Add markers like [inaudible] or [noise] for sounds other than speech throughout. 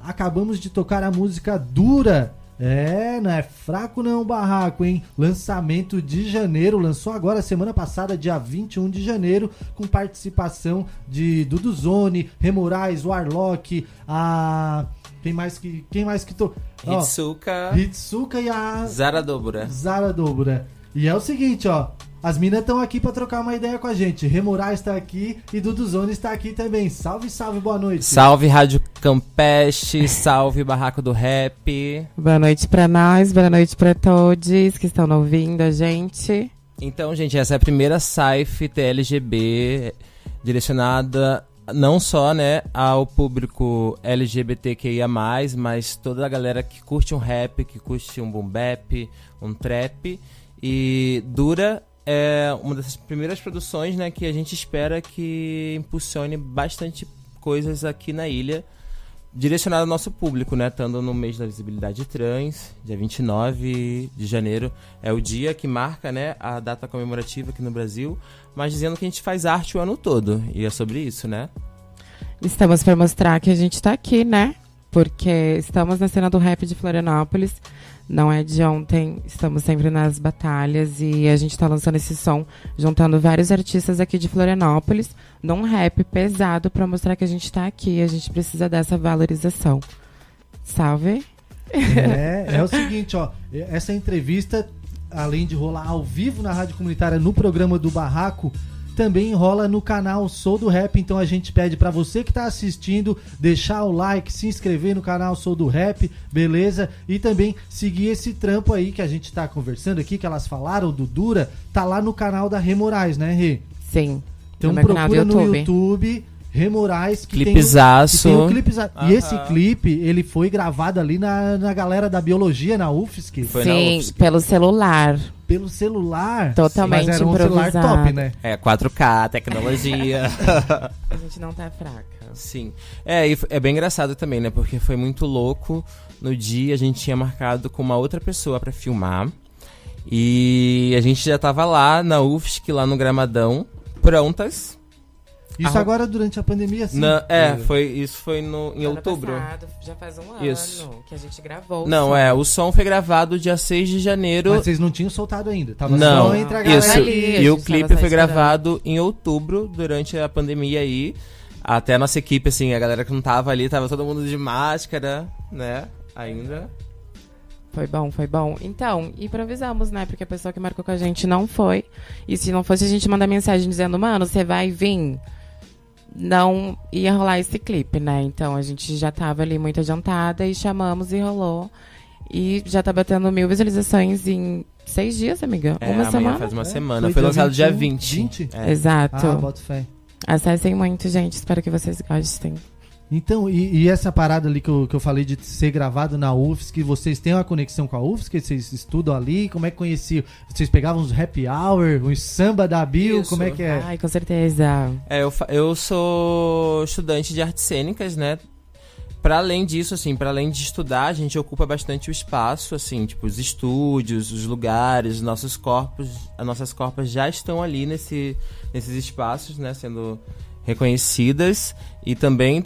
Acabamos de tocar a música Dura. É, não é fraco não, barraco, hein? Lançamento de janeiro, lançou agora semana passada, dia 21 de janeiro, com participação de Dudu Zone, Remorais, Warlock, a quem mais que quem mais que? Ó, Hitsuka, Hitsuka e a Zara Dobra. Zara Dobra. E é o seguinte, ó, as minas estão aqui para trocar uma ideia com a gente. Remorais está aqui e Dudu Zone está aqui também. Salve, salve, boa noite. Salve Rádio Campeste, salve Barraco do Rap. Boa noite para nós, boa noite para todos que estão ouvindo a gente. Então, gente, essa é a primeira Saif TLGB direcionada não só, né, ao público LGBTQIA+, mas toda a galera que curte um rap, que curte um boom bap, um trap e dura é uma dessas primeiras produções né, que a gente espera que impulsione bastante coisas aqui na ilha, direcionado ao nosso público, né? Estando no mês da visibilidade trans, dia 29 de janeiro, é o dia que marca né, a data comemorativa aqui no Brasil, mas dizendo que a gente faz arte o ano todo, e é sobre isso, né? Estamos para mostrar que a gente está aqui, né? Porque estamos na cena do rap de Florianópolis não é de ontem, estamos sempre nas batalhas e a gente está lançando esse som juntando vários artistas aqui de Florianópolis num rap pesado para mostrar que a gente está aqui, a gente precisa dessa valorização. Salve! É, é o seguinte, ó, essa entrevista, além de rolar ao vivo na Rádio Comunitária no programa do Barraco, também rola no canal Sou do Rap. Então a gente pede para você que está assistindo deixar o like, se inscrever no canal Sou do Rap, beleza? E também seguir esse trampo aí que a gente está conversando aqui, que elas falaram do Dura, tá lá no canal da Remorais, né, Rê? Sim. Então no procura no YouTube. Remorais que Clipezaço. tem, um, clipe E esse clipe, ele foi gravado ali na, na galera da biologia, na UFSC. Foi Sim, UFSC. pelo celular. Pelo celular? Totalmente Mas era um celular top, né? É, 4K, tecnologia. [laughs] A gente não tá fraca. Sim. É, e é bem engraçado também, né? Porque foi muito louco. No dia a gente tinha marcado com uma outra pessoa para filmar. E a gente já tava lá na UFSC, lá no Gramadão, prontas isso agora durante a pandemia, sim. Na, é, foi, isso foi no, em ano outubro. Passado, já faz um isso. ano que a gente gravou. Não, som. é, o som foi gravado dia 6 de janeiro. Mas vocês não tinham soltado ainda, tava não, só entre a galera isso. Ali, e o clipe foi gravado em outubro, durante a pandemia aí. Até a nossa equipe, assim, a galera que não tava ali, tava todo mundo de máscara, né? Ainda. Foi bom, foi bom. Então, improvisamos, né? Porque a pessoa que marcou com a gente não foi. E se não fosse, a gente manda mensagem dizendo, mano, você vai vir não ia rolar esse clipe, né? Então a gente já tava ali muito adiantada e chamamos e rolou. E já tá batendo mil visualizações em seis dias, amiga. É, uma semana. faz uma é, semana. Foi, foi lançado 21, dia 20. 20? É. Exato. Ah, bota fé. Acessem muito, gente. Espero que vocês gostem. Então, e, e, essa parada ali que eu, que eu falei de ser gravado na UFSC, vocês têm uma conexão com a UFSC? Vocês estudam ali? Como é que conheciam? Vocês pegavam os happy hour, os samba da Bill? Isso. Como é que é? Ai, com certeza. É, eu, eu sou estudante de artes cênicas, né? Para além disso, assim, para além de estudar, a gente ocupa bastante o espaço, assim, tipo, os estúdios, os lugares, os nossos corpos, as nossas corpas já estão ali nesse, nesses espaços, né, sendo reconhecidas e também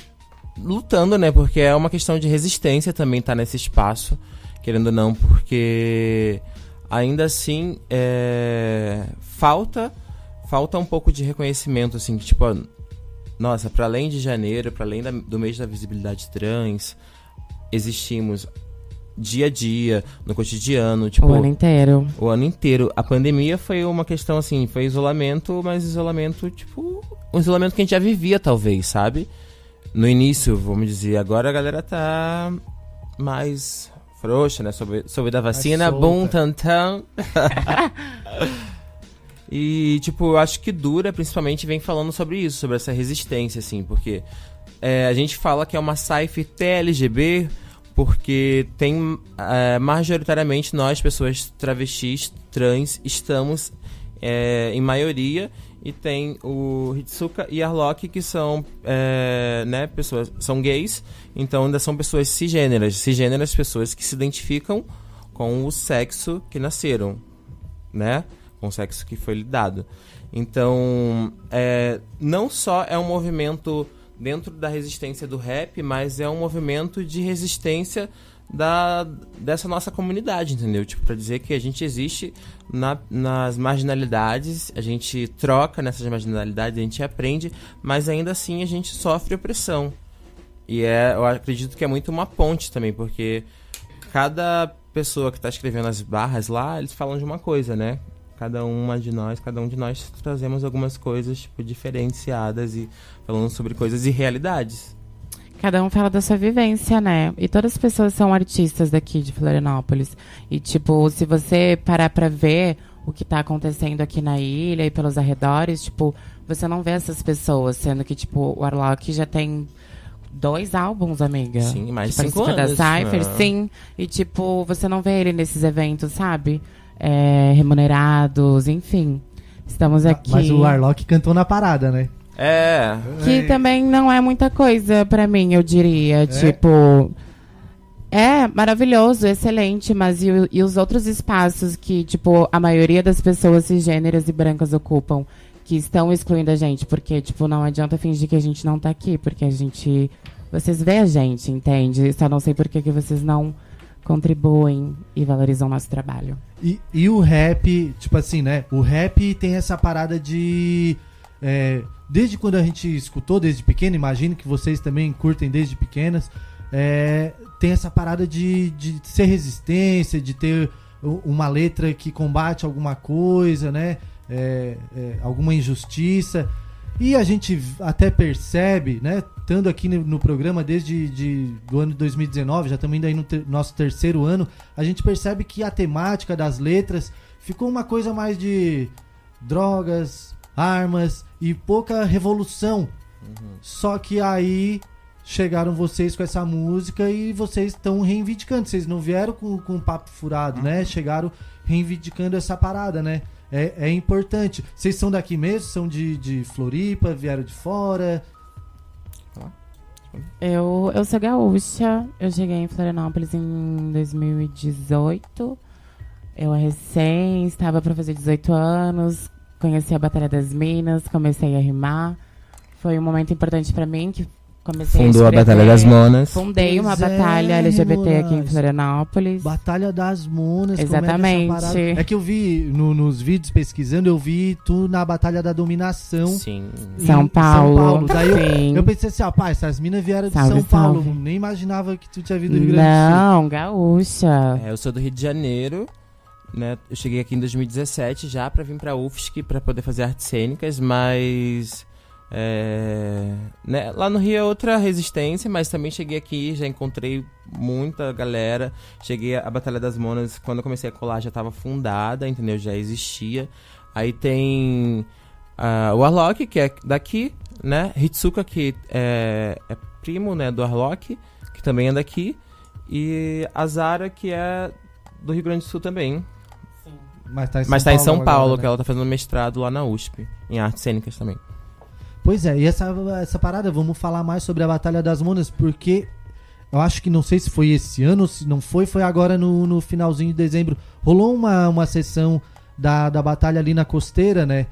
lutando, né? Porque é uma questão de resistência também estar tá nesse espaço, querendo ou não, porque ainda assim é, falta falta um pouco de reconhecimento, assim, que, tipo, nossa, para além de janeiro, para além da, do mês da visibilidade trans, existimos dia a dia, no cotidiano, tipo... O ano inteiro. O ano inteiro. A pandemia foi uma questão, assim, foi isolamento, mas isolamento, tipo... Um isolamento que a gente já vivia, talvez, sabe? No início, vamos dizer, agora a galera tá mais frouxa, né? Sobre, sobre da vacina, bum, tan, tan. [laughs] e, tipo, eu acho que Dura, principalmente, vem falando sobre isso, sobre essa resistência, assim, porque é, a gente fala que é uma sci-fi TLGB porque tem, é, majoritariamente, nós, pessoas travestis, trans, estamos é, em maioria e tem o Hitsuka e Arlok, que são, é, né, pessoas, são gays, então ainda são pessoas cisgêneras. Cisgêneras, pessoas que se identificam com o sexo que nasceram, né? com o sexo que foi lhe dado. Então, é, não só é um movimento dentro da resistência do rap, mas é um movimento de resistência da, dessa nossa comunidade, entendeu? Tipo, pra dizer que a gente existe na, nas marginalidades, a gente troca nessas marginalidades, a gente aprende, mas ainda assim a gente sofre opressão. E é, eu acredito que é muito uma ponte também, porque cada pessoa que está escrevendo as barras lá, eles falam de uma coisa, né? Cada uma de nós, cada um de nós trazemos algumas coisas tipo, diferenciadas e falando sobre coisas e realidades. Cada um fala da sua vivência, né? E todas as pessoas são artistas daqui de Florianópolis. E, tipo, se você parar pra ver o que tá acontecendo aqui na ilha e pelos arredores, tipo, você não vê essas pessoas, sendo que, tipo, o Arlock já tem dois álbuns, amiga. Sim, mais tipo, cinco anos. Cypher, né? sim. E, tipo, você não vê ele nesses eventos, sabe? É, remunerados, enfim. Estamos aqui. Mas o Arlock cantou na parada, né? É, Que também não é muita coisa pra mim, eu diria. Tipo. É maravilhoso, excelente, mas e, o- e os outros espaços que, tipo, a maioria das pessoas cisgêneras e brancas ocupam, que estão excluindo a gente? Porque, tipo, não adianta fingir que a gente não tá aqui, porque a gente. Vocês vê a gente, entende? Só não sei por que que vocês não contribuem e valorizam o nosso trabalho. E, e o rap, tipo assim, né? O rap tem essa parada de. é, desde quando a gente escutou, desde pequeno, imagino que vocês também curtem desde pequenas. é, tem essa parada de, de ser resistência, de ter uma letra que combate alguma coisa, né? É, é, alguma injustiça. E a gente até percebe, né? Estando aqui no, no programa desde de, do ano de 2019, já estamos indo aí no ter- nosso terceiro ano, a gente percebe que a temática das letras ficou uma coisa mais de drogas, armas e pouca revolução. Só que aí chegaram vocês com essa música e vocês estão reivindicando. Vocês não vieram com, com um papo furado, né? Chegaram reivindicando essa parada, né? É, é importante. Vocês são daqui mesmo? São de, de Floripa? Vieram de fora? Eu, eu sou gaúcha, eu cheguei em Florianópolis em 2018. Eu recém estava para fazer 18 anos, conheci a Batalha das Minas, comecei a rimar. Foi um momento importante para mim que comecei fundou a a Batalha das. Monas. Fundei uma Pois é, batalha LGBT aqui em. Florianópolis. Batalha das Monas. é que essa Exatamente. parada- É que eu vi no- nos vídeos pesquisando, eu vi tu na Batalha da Dominação. Sim. em São Paulo. Daí eu, Sim. eu pensei assim, ó, pá, essas minas vieram de Salve, São Paulo. salve. Nem imaginava que tu tinha vindo do Rio Grande do Sul. Não, gaúcha. É, eu sou do Rio de Janeiro, né? Eu cheguei aqui em 2017 já pra vir pra UFSC pra poder fazer artes cênicas, mas é, né, lá no Rio é outra resistência, mas também cheguei aqui, já encontrei muita galera. Cheguei a Batalha das Monas, quando eu comecei a colar já estava fundada, entendeu? Já existia. Aí tem ah, o Arlok, que é daqui, né? Hitsuka, que é, é primo né, do Arlok, que também é daqui. E a Zara, que é do Rio Grande do Sul também. Mas tá em São Mas tá em Paulo São agora, Paulo, né? que ela tá fazendo mestrado lá na USP, em artes cênicas também. Pois é, e essa, essa parada, vamos falar mais sobre a Batalha das Monas, porque eu acho que não sei se foi esse ano, se não foi, foi agora no, no finalzinho de dezembro. Rolou uma, uma sessão da, da batalha ali na costeira, né?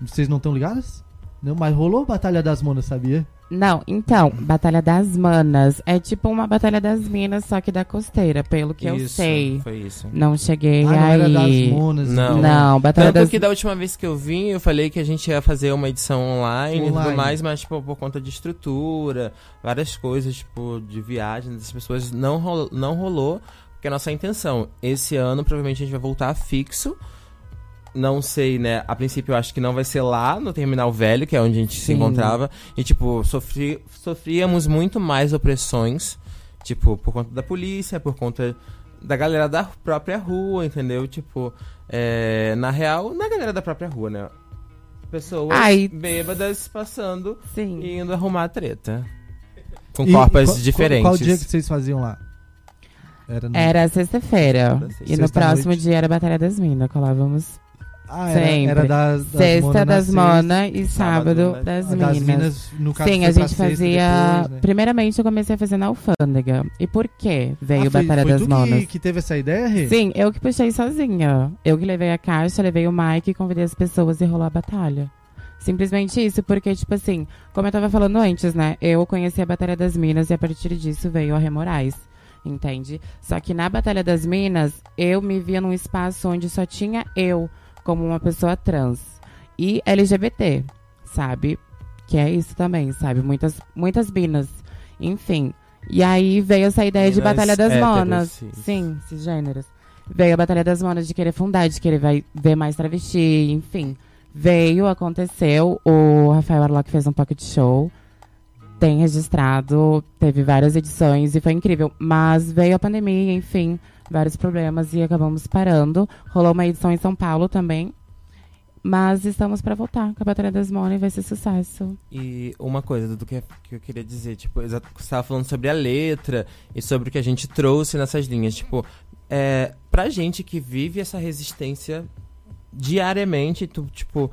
Vocês não estão ligados? Não, mas rolou Batalha das Monas, sabia? Não, então, Batalha das Manas. É tipo uma Batalha das Minas, só que da costeira, pelo que eu Isso, sei. Foi isso. Não cheguei Ah, não era das aí. Monas. Não. Não, Batalha Tanto das que da última vez que eu vim, eu falei que a gente ia fazer uma edição online, e Online. tudo mais, mas tipo, por conta de estrutura, várias coisas, tipo, de viagem das pessoas, não rolou, não rolou, porque a nossa intenção, esse ano provavelmente a gente vai voltar fixo. Não sei, né? A princípio eu acho que não vai ser lá no Terminal Velho, que é onde a gente se Sim. encontrava. E, tipo, sofri, sofríamos muito mais opressões, tipo, por conta da polícia, por conta da galera da própria rua, entendeu? Tipo, é, na real, na galera da própria rua, né? Pessoas Ai. bêbadas passando Sim. e indo arrumar a treta. Com E corpos qual- diferentes. Qual, dia que vocês faziam lá? Era no... Era sexta-feira. Sexta- E no próximo dia era a Batalha das Minas. Colávamos Ah, era, Sempre. era das, das Sexta mona na das Mona e sábado, Sábado, né? das a minas. das minas, no caso, Sim, a gente fazia. depois, né? Primeiramente, eu comecei a fazer na alfândega. E por quê veio Ah, foi, Batalha foi das tu Monas? Que, que teve essa ideia, Rê? Sim, eu que puxei sozinha. Eu que levei a caixa, levei o Mike, convidei as pessoas e rolou a batalha. Simplesmente isso, porque, tipo assim, como eu tava falando antes, né? Eu conheci a Batalha das Minas e a partir disso veio a Rê Moraes. Entende? Só que na Batalha das Minas, eu me via num espaço onde só tinha eu como uma pessoa trans e LGBT, sabe? Que é isso também, sabe? Muitas, muitas minas. Enfim. E aí veio essa ideia de Minas Batalha das héteros, Monas. sim. Sim, cisgêneros. Veio a Batalha das Monas de querer fundar, de querer vai, ver mais travesti, enfim. Veio, aconteceu. O Rafael Arlock fez um pocket show. Tem registrado, teve várias edições e foi incrível. Mas veio a pandemia, enfim, vários problemas e acabamos parando. Rolou uma edição em São Paulo também. Mas estamos pra voltar a Batalha das Monas e vai ser sucesso. E uma coisa, Dudu, que, que eu queria dizer, tipo, você estava falando sobre a letra e sobre o que a gente trouxe nessas linhas. Tipo, é, pra gente que vive essa resistência diariamente, tu, tipo,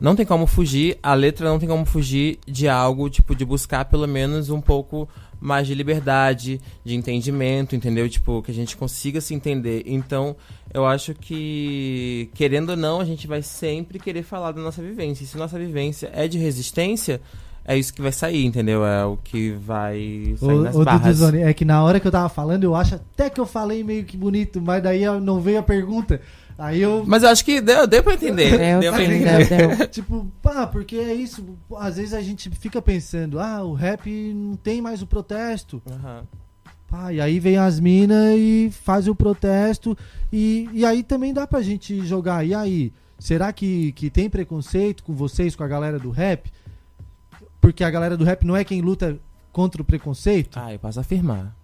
não tem como fugir, a letra não tem como fugir de algo, tipo, de buscar pelo menos um pouco mais de liberdade, de entendimento, entendeu? Tipo, que a gente consiga se entender. Então, eu acho que, querendo ou não, a gente vai sempre querer falar da nossa vivência. E se nossa vivência é de resistência, é isso que vai sair, entendeu? É o que vai sair nas Ô, ô barras. É que na hora que eu tava falando, eu acho até que eu falei meio que bonito, mas daí não veio a pergunta. Aí eu. Mas eu acho que deu, deu pra entender. Deu, deu pra entender. deu, deu. [laughs] tipo, pá, porque é isso. Às vezes a gente fica pensando, ah, o rap não tem mais o protesto. Aham. Pá, e aí vem as minas e faz o protesto. E, e aí também dá pra gente jogar. E aí, será que, que tem preconceito com vocês, com a galera do rap? Porque a galera do rap não é quem luta contra o preconceito? Ah, eu posso afirmar.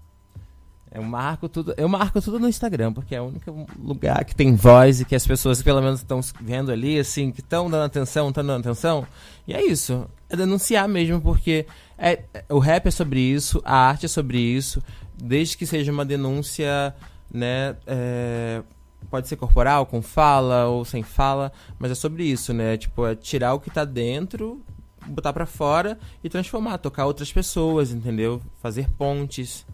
Eu marco tudo, eu marco tudo no Instagram, porque é o único lugar que tem voz e que as pessoas pelo menos estão vendo ali, assim, que estão dando atenção, estão dando atenção. E é isso. É denunciar mesmo, porque é, o rap é sobre isso, a arte é sobre isso, desde que seja uma denúncia, né? é, pode ser corporal, com fala ou sem fala, mas é sobre isso, né? Tipo, é tirar o que tá dentro, botar pra fora e transformar, tocar outras pessoas, entendeu? Fazer pontes.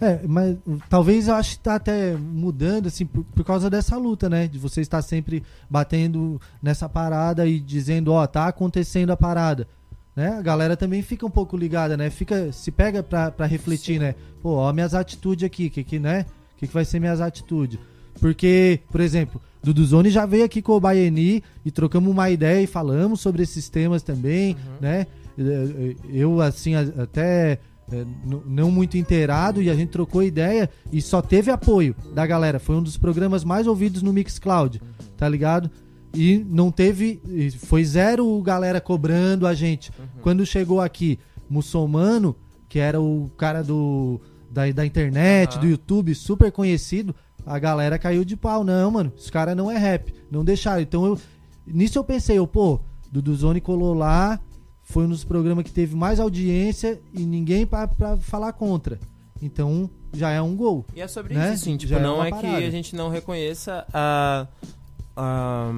É, mas talvez eu acho que tá até mudando, assim, por, por causa dessa luta, né? De você estar sempre batendo nessa parada e dizendo, ó, tá acontecendo a parada. Né? A galera também fica um pouco ligada, né? Fica, se pega pra, pra refletir, né? Pô, ó, minhas atitudes aqui, que que, né? O que, que vai ser minhas atitudes? Porque, por exemplo, Duduzone já veio aqui com o Baieni e trocamos uma ideia e falamos sobre esses temas também, né? Eh, Eu, assim, até é, não muito inteirado e a gente trocou ideia e só teve apoio da galera. Foi um dos programas mais ouvidos no Mixcloud, tá ligado? E não teve. Foi zero galera cobrando a gente. Quando chegou aqui, muçulmano, que era o cara do da, da internet, Aham. do YouTube, super conhecido, a galera caiu de pau. Não, mano, os caras não é rap. Não deixaram. Então eu. Nisso eu pensei, eu, pô, Duduzone colou lá, foi um dos programas que teve mais audiência e ninguém pra falar contra. Então já é um gol. E é sobre Né? isso, assim, tipo, Já é não uma é que a gente não reconheça a. a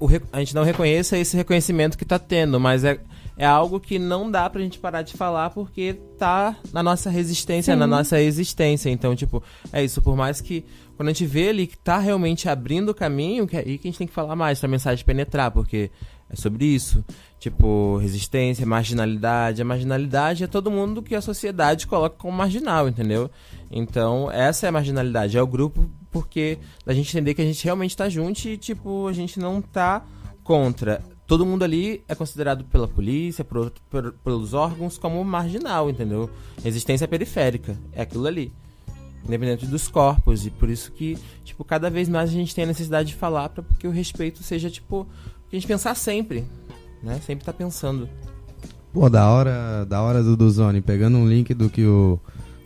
o a gente não reconheça esse reconhecimento que tá tendo, mas é, é algo que não dá pra gente parar de falar porque tá na nossa resistência, Sim. na nossa existência. Então, tipo, é isso, por mais que quando a gente vê ali que tá realmente abrindo o caminho, que é aí que a gente tem que falar mais pra mensagem penetrar, porque é sobre isso. Tipo, resistência, marginalidade. A marginalidade é todo mundo que a sociedade coloca como marginal, entendeu? Então, essa é a marginalidade, é o grupo porque da gente entender que a gente realmente tá junto e, tipo, a gente não tá contra. Todo mundo ali é considerado pela polícia, por por- pelos órgãos, como marginal, entendeu? Resistência periférica, é aquilo ali. Independente dos corpos, e por isso que, tipo, cada vez mais a gente tem a necessidade de falar para que o respeito seja, tipo, a gente pensar sempre, né? Sempre tá pensando. Pô, da hora, da hora do Duzone, pegando um link do que o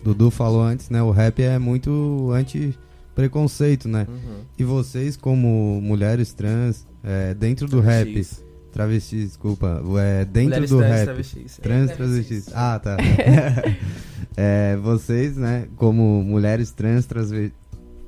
Dudu falou antes, né? O rap é muito anti-preconceito, né? Uhum. E vocês, como mulheres trans, é, dentro do rap, Travestis. travestis, desculpa, é, dentro Mulheres do trans, rap, travestis. trans, É, travestis. Ah, tá. [laughs] É, vocês, né, como mulheres trans,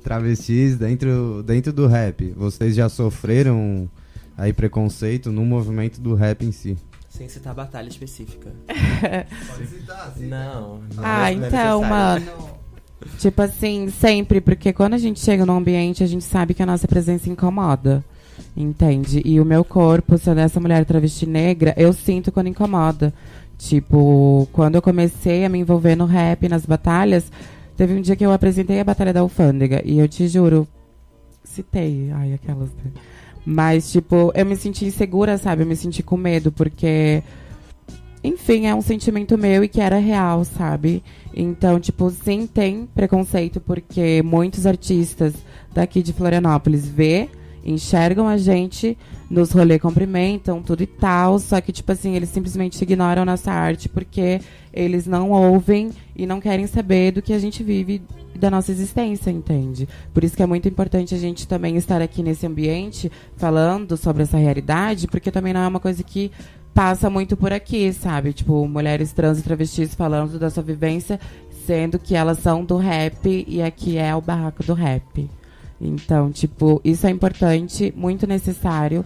travestis dentro, dentro do rap, vocês já sofreram aí preconceito no movimento do rap em si? Sem citar batalha específica. [laughs] Pode citar, Não. não Ah, é então, mano. Tipo assim, sempre, porque quando a gente chega no ambiente, a gente sabe que a nossa presença incomoda. Entende? E o meu corpo, sendo essa mulher travesti negra, eu sinto quando incomoda. Tipo, quando eu comecei a me envolver no rap, nas batalhas, teve um dia que eu apresentei a Batalha da Alfândega. E eu te juro, citei, ai, aquelas. Mas, tipo, eu me senti insegura, sabe? Eu me senti com medo, porque. Enfim, é um sentimento meu e que era real, sabe? Então, tipo, sim, tem preconceito, porque muitos artistas daqui de Florianópolis vê, enxergam a gente, nos rolê cumprimentam, tudo e tal, só que, tipo assim, eles simplesmente ignoram nossa arte porque eles não ouvem e não querem saber do que a gente vive da nossa existência, entende? Por isso que é muito importante a gente também estar aqui nesse ambiente falando sobre essa realidade, porque também não é uma coisa que passa muito por aqui, sabe? Tipo, mulheres trans e travestis falando da sua vivência, sendo que elas são do rap e aqui é o barraco do rap. Então, tipo, isso é importante, muito necessário.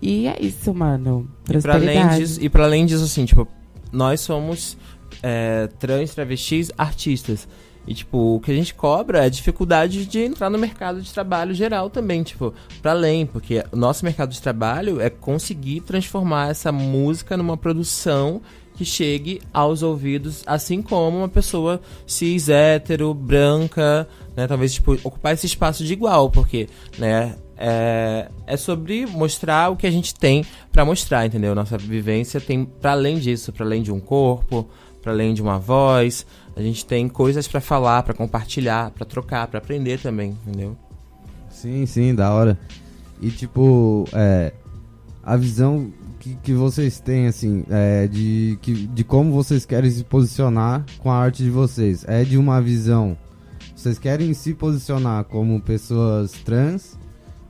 E é isso, mano. Pra além Prosperidade. disso, e para além disso, assim, tipo, nós somos é, trans, travestis, artistas. E, tipo, o que a gente cobra é a dificuldade de entrar no mercado de trabalho geral também, tipo, para além, porque o nosso mercado de trabalho é conseguir transformar essa música numa produção que chegue aos ouvidos, assim como uma pessoa cis, hétero, branca, né, talvez, tipo, ocupar esse espaço de igual, porque, né, é, é sobre mostrar o que a gente tem pra mostrar, entendeu? Nossa vivência tem para além disso, para além de um corpo, para além de uma voz, a gente tem coisas pra falar, pra compartilhar, pra trocar, pra aprender também, entendeu? Sim, sim, da hora. E tipo, é, a visão que, que vocês têm, assim, é, de, que, de como vocês querem se posicionar com a arte de vocês, é de uma visão. Vocês querem se posicionar como pessoas trans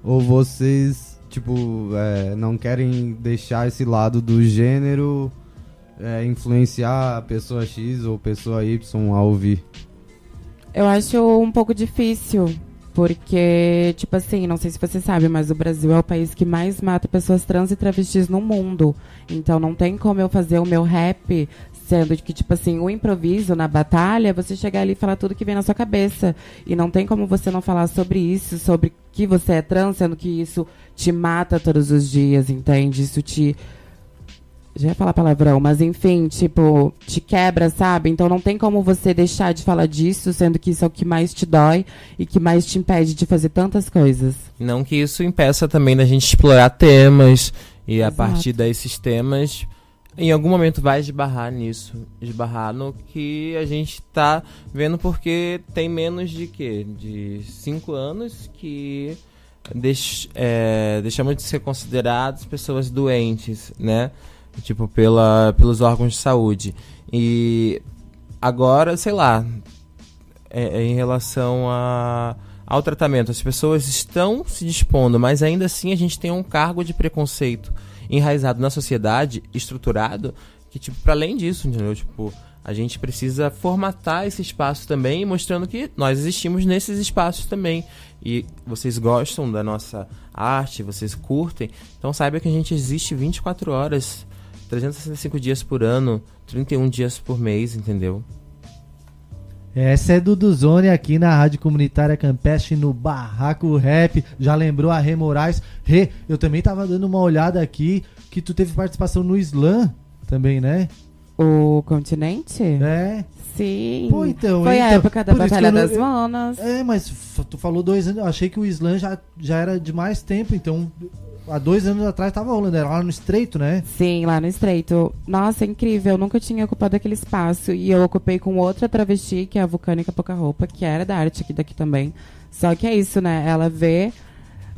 ou vocês, tipo, é, não querem deixar esse lado do gênero é, influenciar a pessoa X ou pessoa Y a ouvir? Eu acho um pouco difícil, porque, tipo assim, não sei se você sabe, mas o Brasil é o país que mais mata pessoas trans e travestis no mundo. Então não tem como eu fazer o meu rap sendo que, tipo assim, o improviso na batalha, você chegar ali e falar tudo que vem na sua cabeça. E não tem como você não falar sobre isso, sobre que você é trans, sendo que isso te mata todos os dias, entende? Isso te já ia falar palavrão, mas enfim, tipo, te quebra, sabe? Então não tem como você deixar de falar disso, sendo que isso é o que mais te dói e que mais te impede de fazer tantas coisas. Não que isso impeça também da gente explorar temas e a Exato. partir desses temas, em algum momento vai esbarrar nisso, esbarrar no que a gente tá vendo porque tem menos de quê? De cinco anos que deix, é, deixamos de ser considerados pessoas doentes, né? Tipo, pela, pelos órgãos de saúde. E agora, sei lá, é, é em relação a, ao tratamento, as pessoas estão se dispondo, mas ainda assim a gente tem um cargo de preconceito enraizado na sociedade, estruturado, que, tipo, para além disso, entendeu? Tipo, a gente precisa formatar esse espaço também, mostrando que nós existimos nesses espaços também. E vocês gostam da nossa arte, vocês curtem, então saiba que a gente existe 24 horas, 365 dias por ano, 31 dias por mês, entendeu? Essa é do Duzone aqui na Rádio Comunitária Campestre no Barraco Rap. Já lembrou a Rê Moraes? Rê, eu também tava dando uma olhada aqui que tu teve participação no Slam também, né? O continente? É. Sim. Pô, então, Foi a então, época da Batalha não- das Manas. É, mas tu falou dois anos. Eu achei que o Slam já, já era de mais tempo, então há dois anos atrás tava rolando, era lá no Estreito, né? Sim, lá no Estreito. Nossa, incrível. Eu nunca tinha ocupado aquele espaço. E eu ocupei com outra travesti, que é a Vulcânica Pouca Roupa, que era da arte aqui daqui também. Só que é isso, né? Ela vê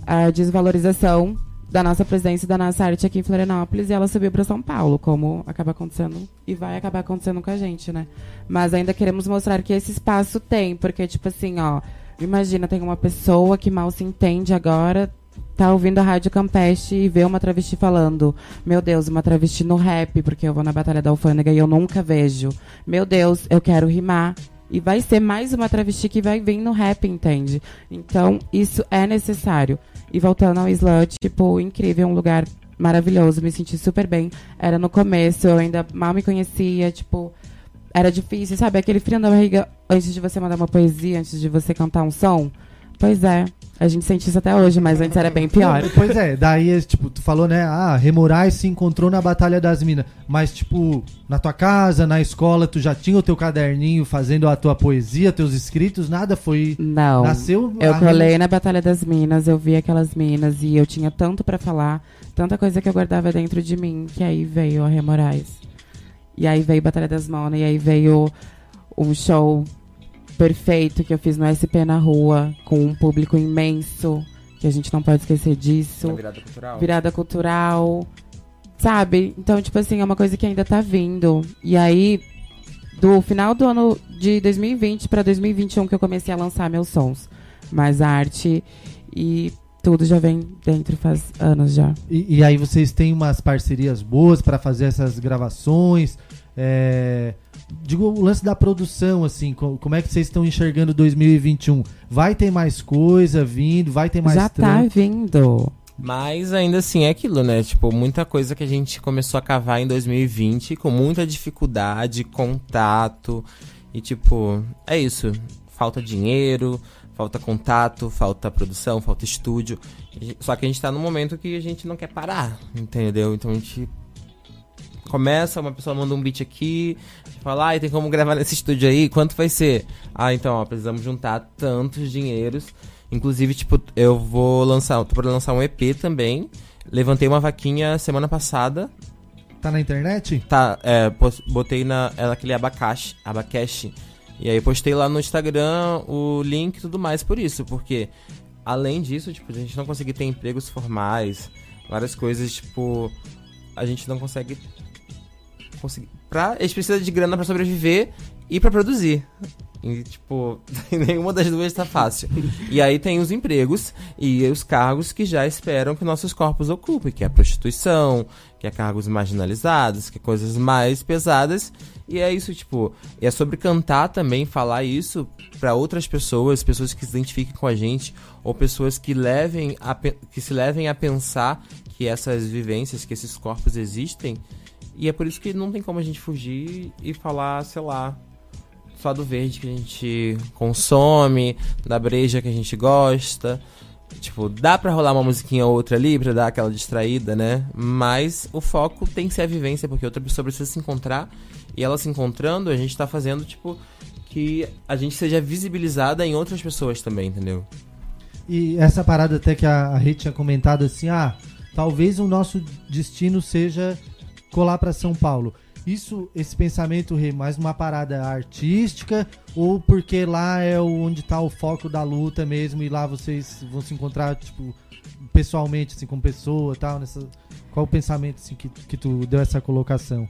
a desvalorização da nossa presença e da nossa arte aqui em Florianópolis e ela subiu para São Paulo, como acaba acontecendo e vai acabar acontecendo com a gente, né? Mas ainda queremos mostrar que esse espaço tem, porque, tipo assim, ó, imagina, tem uma pessoa que mal se entende agora, tá ouvindo a Rádio Campeste e vê uma travesti falando: Meu Deus, uma travesti no rap, porque eu vou na Batalha da Alfândega e eu nunca vejo. Meu Deus, eu quero rimar. E vai ser mais uma travesti que vai vir no rap, entende? Então, isso é necessário. E voltando ao Slut, tipo, incrível, um lugar maravilhoso, me senti super bem. Era no começo, eu ainda mal me conhecia, tipo, era difícil, sabe? Aquele frio na barriga antes de você mandar uma poesia, antes de você cantar um som. Pois é, a gente sente isso até hoje, mas antes era bem pior. Pois é, daí, tipo, tu falou, né? Ah, Remorais se encontrou na Batalha das Minas. Mas, tipo, na tua casa, na escola, tu já tinha o teu caderninho fazendo a tua poesia, teus escritos, nada foi. Não. Nasceu. Eu colei na Batalha das Minas, eu vi aquelas minas e eu tinha tanto pra falar, tanta coisa que eu guardava dentro de mim, que aí veio a Remorais. E aí veio Batalha das Monas, e aí veio um show perfeito que eu fiz no SP na rua, com um público imenso, que a gente não pode esquecer disso. Uma virada cultural. Virada cultural, sabe? Então, tipo assim, é uma coisa que ainda tá vindo. E aí, do final do ano de 2020 pra 2021 que eu comecei a lançar meus sons. Mais arte e tudo já vem dentro faz anos já. E, e aí vocês têm umas parcerias boas pra fazer essas gravações. É, digo, o lance da produção, assim, co- como é que vocês estão enxergando 2021? Vai ter mais coisa vindo? Vai ter mais já tá vindo. Mas ainda assim é aquilo, né? Tipo, muita coisa que a gente começou a cavar em 2020 com muita dificuldade, contato. E tipo, é isso. Falta dinheiro, falta contato, falta produção, falta estúdio. Só que a gente tá num momento que a gente não quer parar, entendeu? Então a gente começa, uma pessoa manda um beat aqui, fala, ah, tem como gravar nesse estúdio aí? Quanto vai ser? Ah, então, ó, precisamos juntar tantos dinheiros. Inclusive, tipo, eu vou lançar, tô pra lançar um EP também. Levantei uma vaquinha semana passada. Tá na internet? Tá, é, botei na ela aquele abacaxi, abacaxi. E aí postei lá no Instagram o link e tudo mais por isso, porque além disso, tipo, a gente não consegue ter empregos formais, várias coisas, tipo, a gente não consegue conseguir pra, eles precisam de grana pra sobreviver e pra produzir. E, tipo, [laughs] nenhuma das duas tá fácil. E aí tem os empregos e os cargos que já esperam que nossos corpos ocupem, que é a prostituição, que é cargos marginalizados, que é coisas mais pesadas. E é isso, tipo, é sobre cantar também, falar isso pra outras pessoas, pessoas que se identifiquem com a gente, ou pessoas que levem a, que se levem a pensar que essas vivências, que esses corpos existem. E é por isso que não tem como a gente fugir e falar, sei lá, só do verde que a gente consome, da breja que a gente gosta. Tipo, dá pra rolar uma musiquinha ou outra ali pra dar aquela distraída, né? Mas o foco tem que ser a vivência, porque outra pessoa precisa se encontrar. E ela se encontrando, a gente tá fazendo, tipo, que a gente seja visibilizada em outras pessoas também, entendeu? E essa parada até que a, a Rê tinha comentado assim, ah, talvez o nosso destino seja colar pra São Paulo. Isso, esse pensamento, Rê, mais uma parada artística ou porque lá é onde tá o foco da luta mesmo e lá vocês vão se encontrar, tipo, pessoalmente, assim, com pessoa e tal, nessa... Qual o pensamento, assim, que, que tu deu essa colocação?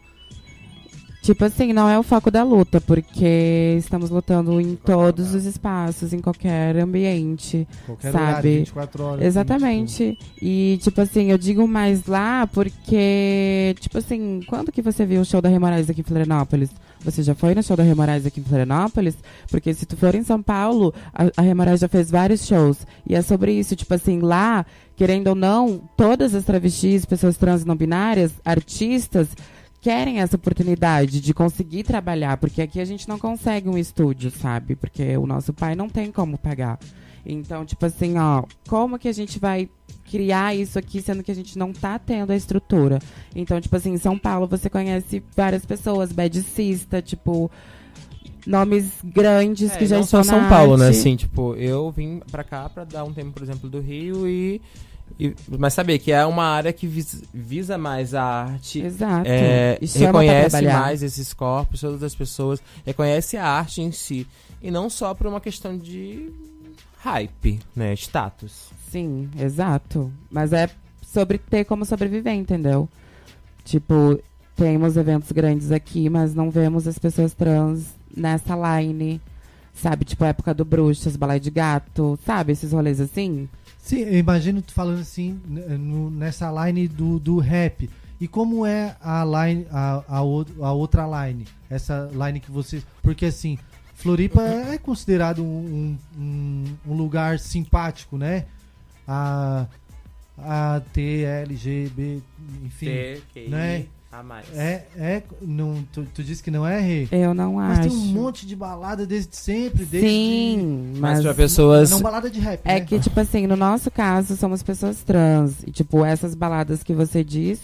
Tipo assim, não é o foco da luta, porque estamos lutando em todos os espaços, em qualquer ambiente. Qualquer Sabe? horário, 24 horas. Exatamente. E, tipo assim, eu digo mais lá porque, tipo assim, quando que você viu o show da Remorais aqui em Florianópolis? Você já foi no show da Remorais aqui em Florianópolis? Porque se tu for em São Paulo, a, a Remorais já fez vários shows. E é sobre isso, tipo assim, lá, querendo ou não, todas as travestis, pessoas trans e não binárias, artistas, querem essa oportunidade de conseguir trabalhar, porque aqui a gente não consegue um estúdio, sabe? Porque o nosso pai não tem como pagar. Então, tipo assim, ó, como que a gente vai criar isso aqui, sendo que a gente não tá tendo a estrutura? Então, tipo assim, em São Paulo você conhece várias pessoas, badcista, tipo, nomes grandes que já É, não estão só São Paulo, né? Assim, tipo, eu vim pra cá pra dar um tempo, por exemplo, do Rio e. e- mas saber que é uma área que vis- visa mais a arte. Exato. é, pra reconhece mais esses corpos, todas as pessoas, reconhece a arte em si. E não só por uma questão de hype, né? Status. Sim, exato. Mas é sobre ter como sobreviver, entendeu? Tipo, temos eventos grandes aqui, mas não vemos as pessoas trans nessa line. Sabe, tipo, época do Bruxas, Balai de Gato, sabe? Esses rolês assim. Sim, eu imagino tu falando assim, n- no- nessa line do, do rap. E como é a line, a, a, a outra line? Essa line que vocês. Porque assim, Floripa é considerado um, um, um lugar simpático, né? A, a T, L, G, B, enfim. T, né? A mais. É, é, não, tu, tu disse que não é, Rê? Eu não Mas acho. tem um monte de balada desde sempre, desde... Sim, Mas mas pra pessoas. Não balada de rap, é né? que, tipo assim, no nosso caso, somos pessoas trans. E, tipo, essas baladas que você diz,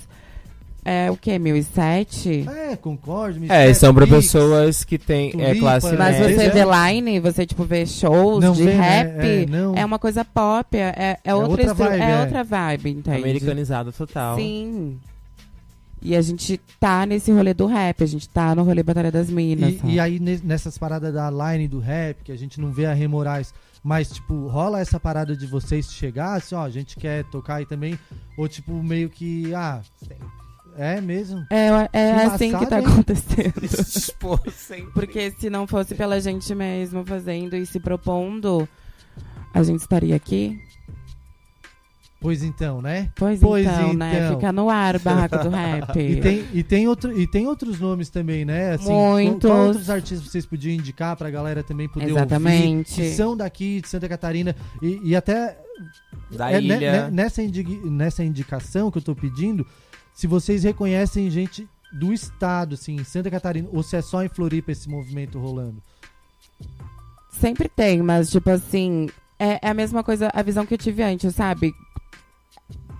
é o quê? 1007? É, concordo. me É, são pra Mix. pessoas que tem é, classe Mas É, você é. vê line, você, tipo, vê shows Não de vê, né? rap, É, é, não. uma coisa pop, é, é, outra, outra estru- vibe, é é. outra vibe, entende? americanizado total. Sim. E a gente tá nesse rolê do rap, a gente tá no rolê Batalha das Minas. E, e aí, ne- nessas paradas da line do rap, que a gente não vê a Rê Moraes, mas, tipo, rola essa parada de vocês chegar, assim, ó, a gente quer tocar aí também, ou, tipo, meio que, ah, é mesmo? É, é Que assim que tá hein? acontecendo. [laughs] Porque se não fosse pela gente mesmo fazendo e se propondo, a gente estaria aqui? Pois então, né? Pois, Pois então, né? então. Fica no ar, barraco do [laughs] rap. E tem, e, tem outro, e tem outros nomes também, né? Assim, Muitos. Qual, qual outros artistas vocês podiam indicar pra galera também poder Exatamente. ouvir? Que são daqui de Santa Catarina e, e até Da É, né- ilha. né- nessa, indi- nessa indicação que eu tô pedindo, se vocês reconhecem gente do estado, assim, em Santa Catarina, ou se é só em Floripa esse movimento rolando. Sempre tem, mas tipo assim, é, é a mesma coisa, a visão que eu tive antes, sabe?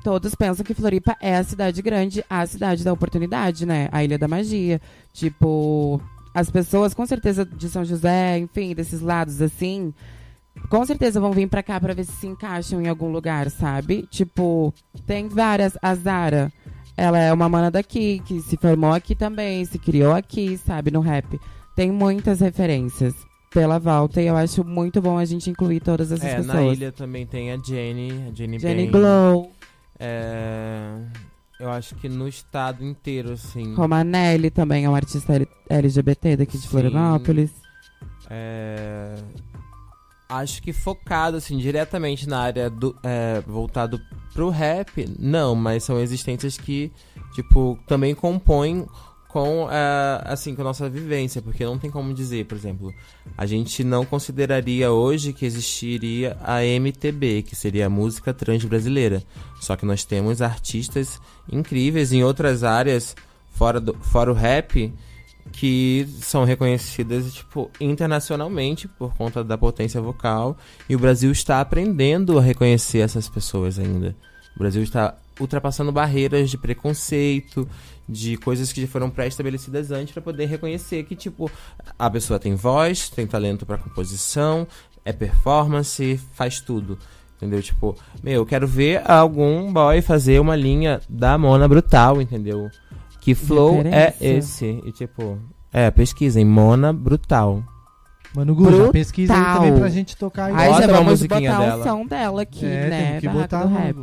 Todos pensam que Floripa é a cidade grande, a cidade da oportunidade, né? A Ilha da Magia. Tipo, as pessoas, com certeza, de São José, enfim, desses lados assim, com certeza vão vir pra cá pra ver se se encaixam em algum lugar, sabe? Tipo, tem várias. A Zara, ela é uma mana daqui, que se formou aqui também, se criou aqui, sabe, no rap. Tem muitas referências pela volta e eu acho muito bom a gente incluir todas essas É, pessoas. na ilha também tem a Jenny, a Jenny, Jenny Ben. Glow, É, eu acho que no estado inteiro, assim. Romanelli também é um artista LGBT daqui de Sim. Florianópolis. É, acho que focado, assim, diretamente na área do. É, voltado pro rap, não, mas são existências que, tipo, também compõem com, é, assim, com a nossa vivência, porque não tem como dizer, por exemplo, a gente não consideraria hoje que existiria a MTB, que seria a música trans brasileira. Só que nós temos artistas incríveis em outras áreas fora, do, fora o rap que são reconhecidas tipo internacionalmente por conta da potência vocal e o Brasil está aprendendo a reconhecer essas pessoas ainda. O Brasil está ultrapassando barreiras de preconceito, de coisas que já foram pré-estabelecidas antes para poder reconhecer que tipo a pessoa tem voz, tem talento para composição, é performance, faz tudo. Entendeu? Tipo, meu, eu quero ver algum boy fazer uma linha da Mona Brutal, entendeu? Que flow é Referência. esse? E tipo, é, pesquisem, Mona Brutal. Mano, Gu, já pesquisa aí também pra gente tocar aí. Aí Bota já uma vamos musiquinha botar dela. som dela aqui, É, né? tem que botar no- rap.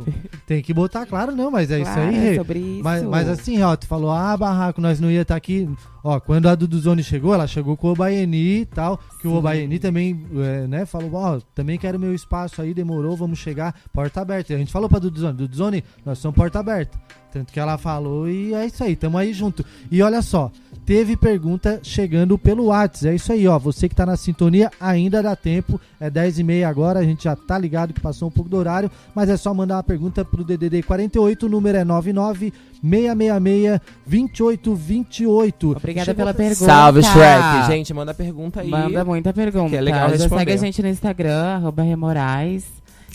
Tem que botar, claro, não, mas é Claro, isso aí, é Rê. sobre isso. Mas, mas assim, ó, tu falou, ah, barraco, nós não ia estar aqui. Ó, quando a Duduzone chegou, ela chegou com o Obaeni e tal. Que o. Obaeni também, é, né, falou, ó, também quero meu espaço aí, demorou, vamos chegar, porta aberta. E a gente falou pra Duduzone, Duduzone, nós somos porta aberta. Tanto que ela falou e é isso aí, tamo aí junto. E olha só, teve pergunta chegando pelo WhatsApp. É isso aí, ó. Você que tá na sintonia, ainda dá tempo. É 10 e meia agora, a gente já tá ligado que passou um pouco do horário, mas é só mandar uma pergunta pro DDD 48, o número é 99 666 2828. Obrigada Chegou pela pergunta. Salve, Shrek! Gente, manda pergunta aí. Manda muita pergunta. que é legal Já responder. segue a gente no Instagram, arroba Remorais.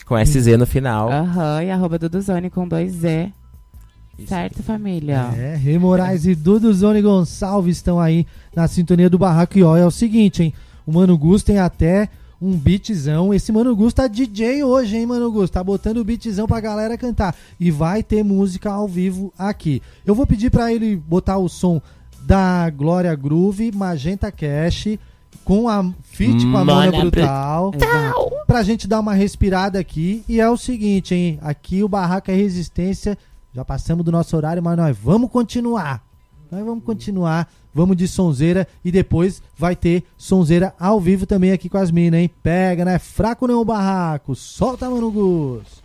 Com SZ no final. Aham, e arroba Duduzone com dois Z. Certo, família? É, Rei Moraes e Duduzone Gonçalves estão aí na sintonia do barraco. E ó, é o seguinte, hein? O Mano Gus tem até um beatzão. Esse Mano Gus tá DJ hoje, hein, Mano Gus? Tá botando o beatzão pra galera cantar. E vai ter música ao vivo aqui. Eu vou pedir pra ele botar o som da Glória Groove, Magenta Cash, com a feat com a Mona Brutal. Exato. Pra gente dar uma respirada aqui. E é o seguinte, hein? Aqui o Barraco é Resistência. Já passamos do nosso horário, mas nós vamos continuar. Nós vamos continuar. Vamos de sonzeira e depois vai ter sonzeira ao vivo também aqui com as minas, hein? Pega, não é fraco não, Barraco. Solta, Mano Gus.